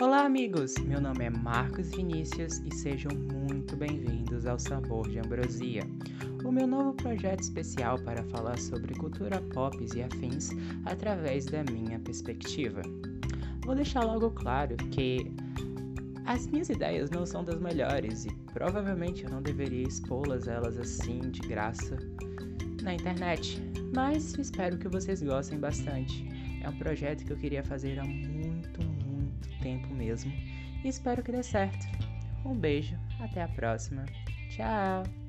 Olá, amigos! Meu nome é Marcos Vinícius e sejam muito bem-vindos ao Sabor de Ambrosia, o meu novo projeto especial para falar sobre cultura pop e afins através da minha perspectiva. Vou deixar logo claro que as minhas ideias não são das melhores e provavelmente eu não deveria expô-las elas assim de graça na internet, mas espero que vocês gostem bastante. É um projeto que eu queria fazer há muito, tempo mesmo e espero que dê certo. Um beijo, até a próxima. Tchau!